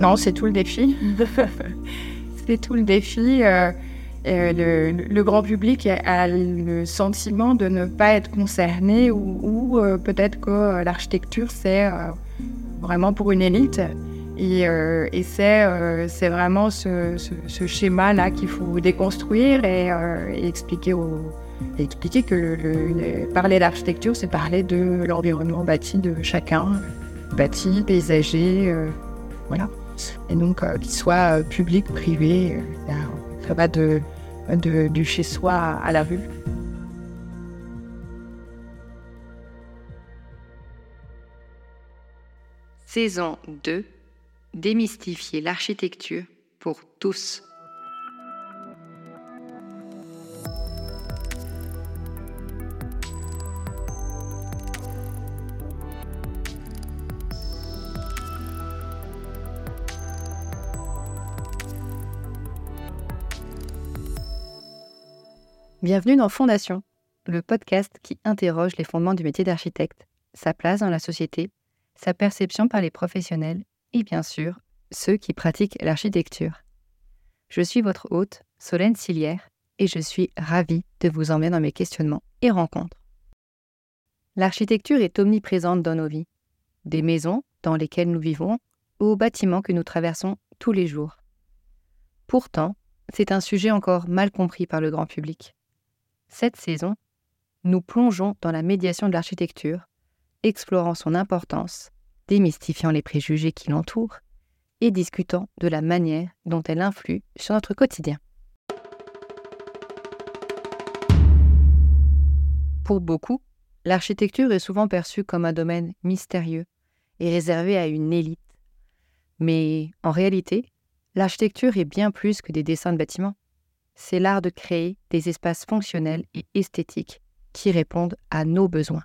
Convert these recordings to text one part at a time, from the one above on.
Non, c'est tout le défi. c'est tout le défi. Euh, euh, le, grand public a, le sentiment de ne pas être concerné ou, euh, peut-être que l'architecture, c'est vraiment pour une élite. Et, c'est vraiment ce, schéma-là qu'il faut déconstruire et, expliquer, expliquer que parler d'architecture, c'est parler de l'environnement bâti de chacun, bâti, paysager, voilà. Et donc, euh, qu'il soit euh, public, privé, euh, ça va de, du chez-soi à la rue. Saison 2 Démystifier l'architecture pour tous. Bienvenue dans Fondation, le podcast qui interroge les fondements du métier d'architecte, sa place dans la société, sa perception par les professionnels et bien sûr ceux qui pratiquent l'architecture. Je suis votre hôte, Solène Silière, et je suis ravie de vous emmener dans mes questionnements et rencontres. L'architecture est omniprésente dans nos vies, des maisons dans lesquelles nous vivons aux bâtiments que nous traversons tous les jours. Pourtant, c'est un sujet encore mal compris par le grand public. Cette saison, nous plongeons dans la médiation de l'architecture, explorant son importance, démystifiant les préjugés qui l'entourent et discutant de la manière dont elle influe sur notre quotidien. Pour beaucoup, l'architecture est souvent perçue comme un domaine mystérieux et réservé à une élite. Mais en réalité, l'architecture est bien plus que des dessins de bâtiments c'est l'art de créer des espaces fonctionnels et esthétiques qui répondent à nos besoins.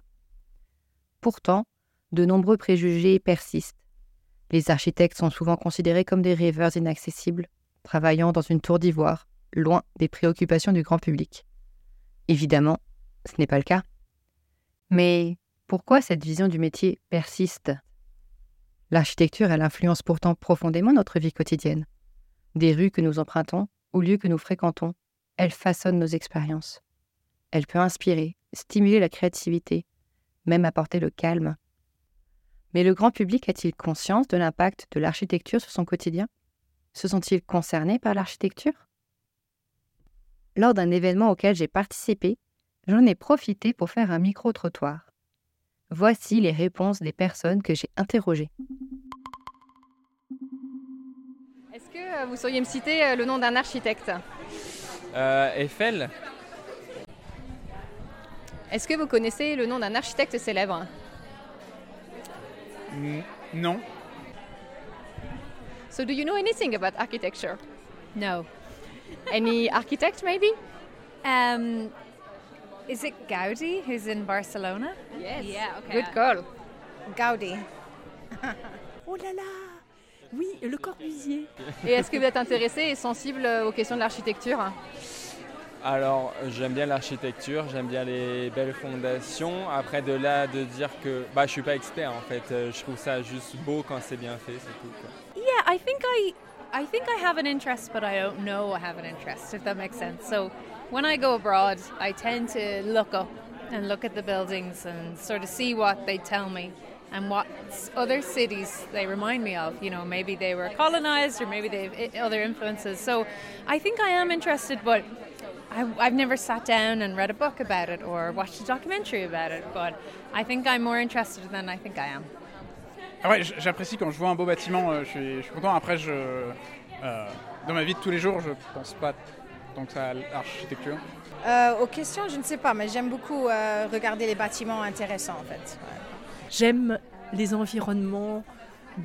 Pourtant, de nombreux préjugés persistent. Les architectes sont souvent considérés comme des rêveurs inaccessibles, travaillant dans une tour d'ivoire, loin des préoccupations du grand public. Évidemment, ce n'est pas le cas. Mais pourquoi cette vision du métier persiste? L'architecture, elle influence pourtant profondément notre vie quotidienne. Des rues que nous empruntons au lieu que nous fréquentons, elle façonne nos expériences. Elle peut inspirer, stimuler la créativité, même apporter le calme. Mais le grand public a-t-il conscience de l'impact de l'architecture sur son quotidien? Se sont-ils concernés par l'architecture? Lors d'un événement auquel j'ai participé, j'en ai profité pour faire un micro-trottoir. Voici les réponses des personnes que j'ai interrogées. Euh, vous sauriez me citer euh, le nom d'un architecte euh, Eiffel. Est-ce que vous connaissez le nom d'un architecte célèbre Non. So do you know anything about architecture? No. Any architect maybe? Um, is it Gaudi who's in Barcelona? Yes. Yeah, okay. Good call. Gaudi. oh là là oui, le Corbusier. Et est-ce que vous êtes intéressé et sensible aux questions de l'architecture alors, j'aime bien l'architecture, j'aime bien les belles fondations. Après, de là, de dire que bah, je suis pas expert en fait. Euh, je trouve ça juste beau quand c'est bien fait, c'est tout. Quoi. Yeah, I think I, I think I have an interest, but I don't know I have an interest. If that makes sense. So, when I go abroad, I tend to look up and look at the buildings and sort of see what they tell me. And what other cities they remind me of. You know, maybe they were colonized or maybe they have other influences. So I think I am interested, but I, have never sat down and read a book about it or watched a documentary about it. But I think I'm more interested than I think I am. Ah ouais, j'apprécie quand je vois un beau bâtiment, euh, je, suis, je suis content. Après, je, euh, dans ma vie de tous les jours, je pense pas tant que ça à l'architecture. Euh, aux questions, je ne sais pas, mais j'aime beaucoup euh, regarder les bâtiments intéressants en fait. Ouais. J'aime les environnements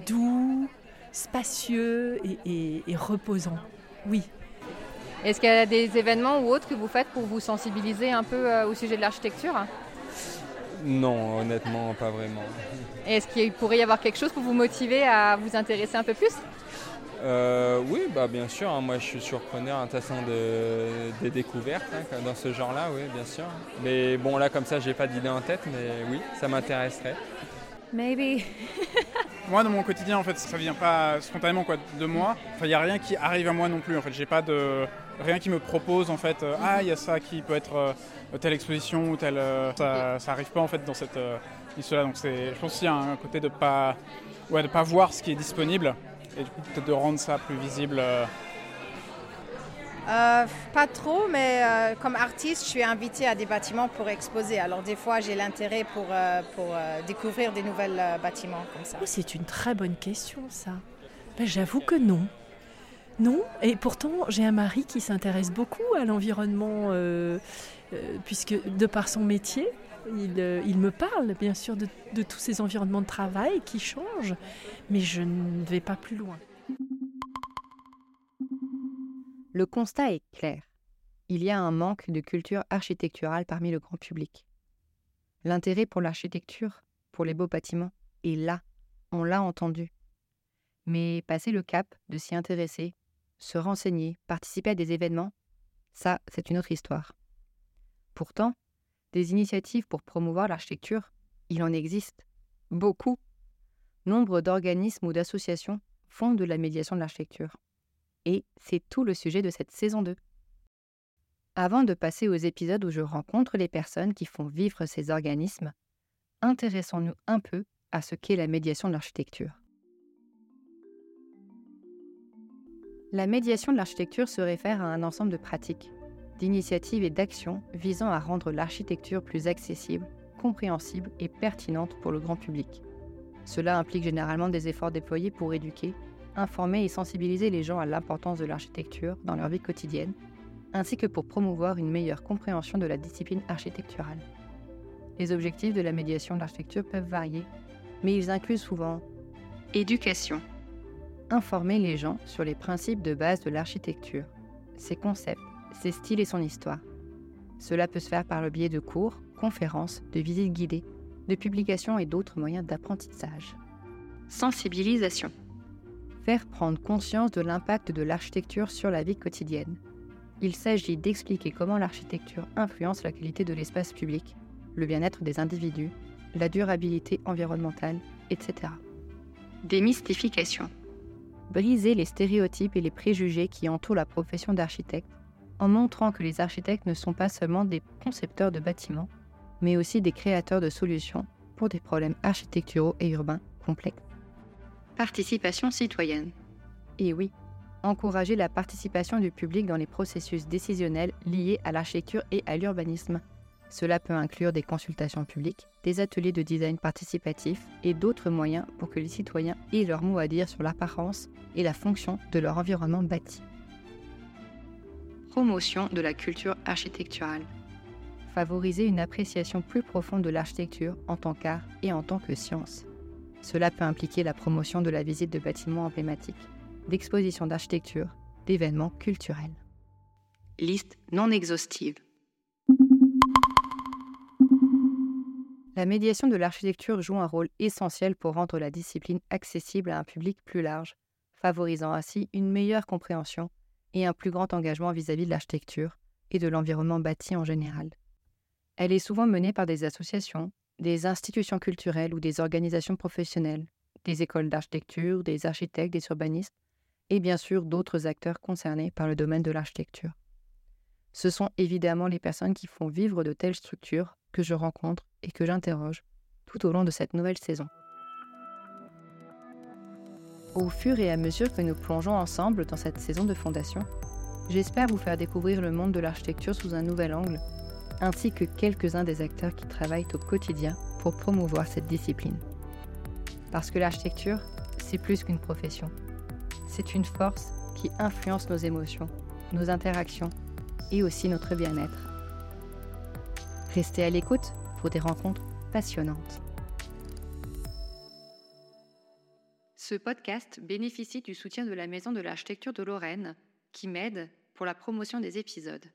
doux, spacieux et, reposants. Oui. Est-ce qu'il y a des événements ou autres que vous faites pour vous sensibiliser un peu euh, au sujet de l'architecture? Non, honnêtement, pas vraiment. Est-ce qu'il pourrait y avoir quelque chose pour vous motiver à vous intéresser un peu plus? Euh, oui, bah bien sûr. Hein. moi, je suis surpreneur en façon de, des découvertes hein, dans ce genre-là, oui, bien sûr. Mais bon, là, comme ça, j'ai pas d'idée en tête, mais oui, ça m'intéresserait. Maybe moi, dans mon quotidien, en fait, ça vient pas spontanément quoi, de moi. Enfin, il n'y a rien qui arrive à moi non plus. En fait, j'ai pas de rien qui me propose en fait. euh, ah, il y a ça qui peut être euh, telle exposition ou telle. euh, ça, ça arrive pas en fait dans cette euh, liste-là. Donc, c'est, je pense qu'il y a un côté de pas, ouais, de pas voir ce qui est disponible et du coup peut-être de rendre ça plus visible. euh. Euh, pas trop, mais euh, comme artiste, je suis invitée à des bâtiments pour exposer. Alors des fois, j'ai l'intérêt pour, euh, pour euh, découvrir des nouveaux bâtiments comme ça. Oh, c'est une très bonne question, ça. Ben, J'avoue que non. Non, et pourtant j'ai un mari qui s'intéresse beaucoup à l'environnement, euh, euh, puisque de par son métier, il, euh, il me parle bien sûr de tous ces environnements de travail qui changent, mais je ne vais pas plus loin. Le constat est clair. Il y a un manque de culture architecturale parmi le grand public. L'intérêt pour l'architecture, pour les beaux bâtiments, est là, on l'a entendu. Mais passer le cap de s'y intéresser, se renseigner, participer à des événements, ça, c'est une autre histoire. Pourtant, des initiatives pour promouvoir l'architecture, il en existe. Beaucoup. Nombre d'organismes ou d'associations font de la médiation de l'architecture. Et c'est tout le sujet de cette saison 2. Avant de passer aux épisodes où je rencontre les personnes qui font vivre ces organismes, intéressons-nous un peu à ce qu'est la médiation de l'architecture. La médiation de l'architecture se réfère à un ensemble de pratiques, d'initiatives et d'actions visant à rendre l'architecture plus accessible, compréhensible et pertinente pour le grand public. Cela implique généralement des efforts déployés pour éduquer, informer et sensibiliser les gens à l'importance de l'architecture dans leur vie quotidienne, ainsi que pour promouvoir une meilleure compréhension de la discipline architecturale. Les objectifs de la médiation de l'architecture peuvent varier, mais ils incluent souvent éducation, informer les gens sur les principes de base de l'architecture, ses concepts, ses styles et son histoire. Cela peut se faire par le biais de cours, conférences, de visites guidées, de publications et d'autres moyens d'apprentissage. Sensibilisation. Faire prendre conscience de l'impact de l'architecture sur la vie quotidienne. Il s'agit d'expliquer comment l'architecture influence la qualité de l'espace public, le bien-être des individus, la durabilité environnementale, etc. Démystification. Briser les stéréotypes et les préjugés qui entourent la profession d'architecte en montrant que les architectes ne sont pas seulement des concepteurs de bâtiments, mais aussi des créateurs de solutions pour des problèmes architecturaux et urbains complexes. Participation citoyenne. Et oui, encourager la participation du public dans les processus décisionnels liés à l'architecture et à l'urbanisme. Cela peut inclure des consultations publiques, des ateliers de design participatif et d'autres moyens pour que les citoyens aient leur mot à dire sur l'apparence et la fonction de leur environnement bâti. Promotion de la culture architecturale. Favoriser une appréciation plus profonde de l'architecture en tant qu'art et en tant que science. Cela peut impliquer la promotion de la visite de bâtiments emblématiques, d'expositions d'architecture, d'événements culturels. Liste non exhaustive. La médiation de l'architecture joue un rôle essentiel pour rendre la discipline accessible à un public plus large, favorisant ainsi une meilleure compréhension et un plus grand engagement vis-à-vis de l'architecture et de l'environnement bâti en général. Elle est souvent menée par des associations, des institutions culturelles ou des organisations professionnelles, des écoles d'architecture, des architectes, des urbanistes, et bien sûr d'autres acteurs concernés par le domaine de l'architecture. Ce sont évidemment les personnes qui font vivre de telles structures que je rencontre et que j'interroge tout au long de cette nouvelle saison. Au fur et à mesure que nous plongeons ensemble dans cette saison de fondation, j'espère vous faire découvrir le monde de l'architecture sous un nouvel angle, ainsi que quelques-uns des acteurs qui travaillent au quotidien pour promouvoir cette discipline. Parce que l'architecture, c'est plus qu'une profession. C'est une force qui influence nos émotions, nos interactions et aussi notre bien-être. Restez à l'écoute pour des rencontres passionnantes. Ce podcast bénéficie du soutien de la Maison de l'Architecture de Lorraine, qui m'aide pour la promotion des épisodes.